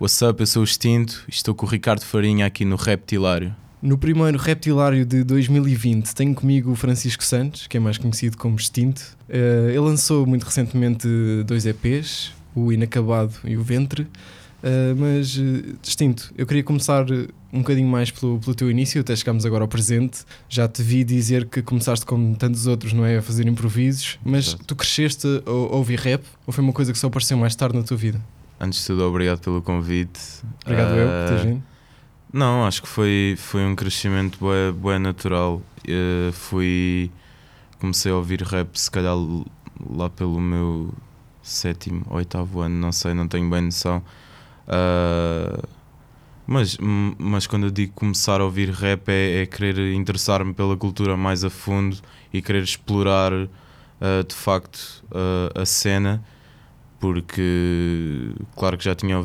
What's up? Eu sou o Extinto e estou com o Ricardo Farinha aqui no Reptilário. No primeiro Reptilário de 2020 tenho comigo o Francisco Santos, que é mais conhecido como Extinto. Eh, ele lançou muito recentemente dois EPs, o Inacabado e o Ventre. Eh, mas, eh, Extinto, eu queria começar um bocadinho mais pelo, pelo teu início, até chegámos agora ao presente. Já te vi dizer que começaste como tantos outros, não é? A fazer improvisos, mas Exato. tu cresceste a, a ouvir rap ou foi uma coisa que só apareceu mais tarde na tua vida? Antes de tudo, obrigado pelo convite. Obrigado eu por Ah, teres vindo. Não, acho que foi, foi um crescimento bué, bué natural. Eh, fui. Comecei a ouvir rap, se calhar lá pelo meu sétimo, oitavo ano, não sei, não tenho bem noção. Ah, mas, mas quando eu digo começar a ouvir rap é, é querer interessar-me pela cultura mais a fundo e querer explorar ah, de facto ah, a cena porque claro que já tinha